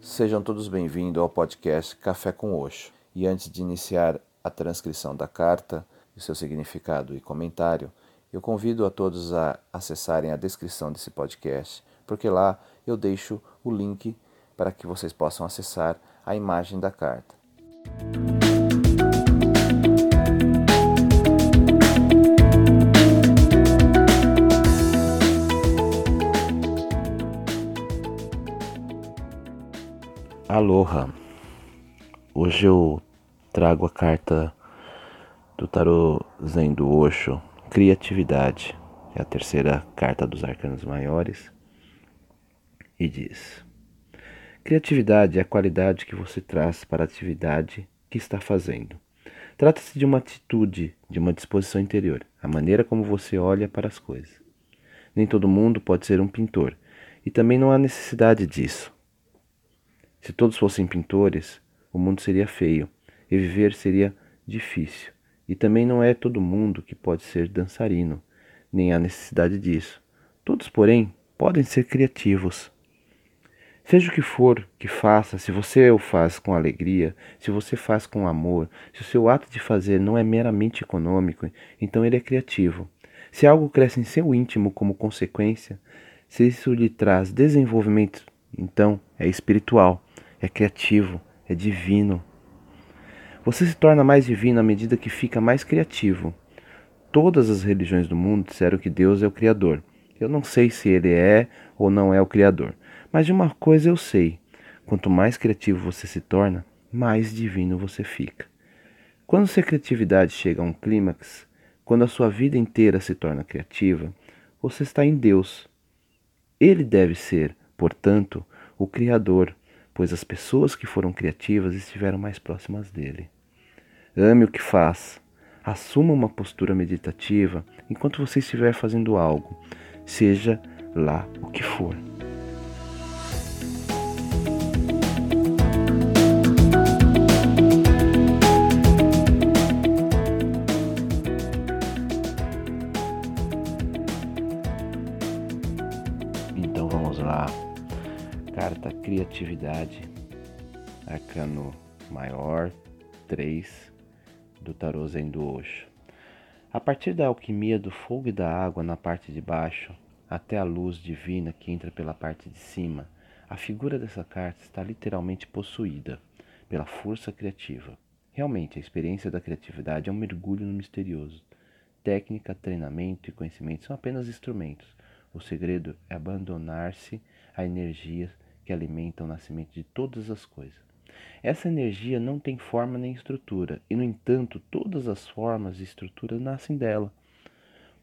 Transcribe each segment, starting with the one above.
Sejam todos bem-vindos ao podcast Café com Oxo. E antes de iniciar a transcrição da carta, e seu significado e comentário, eu convido a todos a acessarem a descrição desse podcast, porque lá eu deixo o link para que vocês possam acessar a imagem da carta. Aloha! Hoje eu trago a carta do tarô Zen do Osho, Criatividade. É a terceira carta dos arcanos maiores. E diz: Criatividade é a qualidade que você traz para a atividade que está fazendo. Trata-se de uma atitude, de uma disposição interior, a maneira como você olha para as coisas. Nem todo mundo pode ser um pintor, e também não há necessidade disso. Se todos fossem pintores, o mundo seria feio e viver seria difícil. E também não é todo mundo que pode ser dançarino, nem há necessidade disso. Todos, porém, podem ser criativos. Seja o que for que faça, se você o faz com alegria, se você faz com amor, se o seu ato de fazer não é meramente econômico, então ele é criativo. Se algo cresce em seu íntimo como consequência, se isso lhe traz desenvolvimento, então é espiritual é criativo, é divino. Você se torna mais divino à medida que fica mais criativo. Todas as religiões do mundo disseram que Deus é o Criador. Eu não sei se ele é ou não é o Criador, mas de uma coisa eu sei: quanto mais criativo você se torna, mais divino você fica. Quando sua criatividade chega a um clímax, quando a sua vida inteira se torna criativa, você está em Deus. Ele deve ser, portanto, o Criador, pois as pessoas que foram criativas estiveram mais próximas dele. Ame o que faz. Assuma uma postura meditativa enquanto você estiver fazendo algo, seja lá o que for. Então vamos lá carta Criatividade, arcano maior 3 do tarô Zen do Osho. A partir da alquimia do fogo e da água na parte de baixo, até a luz divina que entra pela parte de cima, a figura dessa carta está literalmente possuída pela força criativa. Realmente, a experiência da criatividade é um mergulho no misterioso. Técnica, treinamento e conhecimento são apenas instrumentos. O segredo é abandonar-se à energia que alimenta o nascimento de todas as coisas. Essa energia não tem forma nem estrutura, e no entanto, todas as formas e estruturas nascem dela.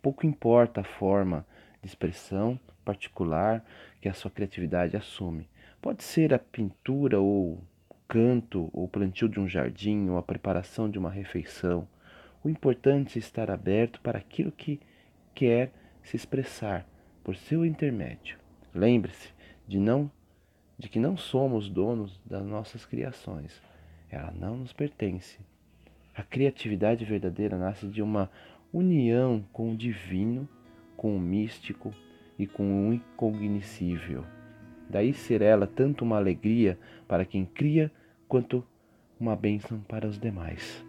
Pouco importa a forma de expressão particular que a sua criatividade assume. Pode ser a pintura ou canto, ou plantio de um jardim, ou a preparação de uma refeição. O importante é estar aberto para aquilo que quer se expressar por seu intermédio. Lembre-se de não de que não somos donos das nossas criações. Ela não nos pertence. A criatividade verdadeira nasce de uma união com o divino, com o místico e com o incognoscível. Daí ser ela tanto uma alegria para quem cria quanto uma bênção para os demais.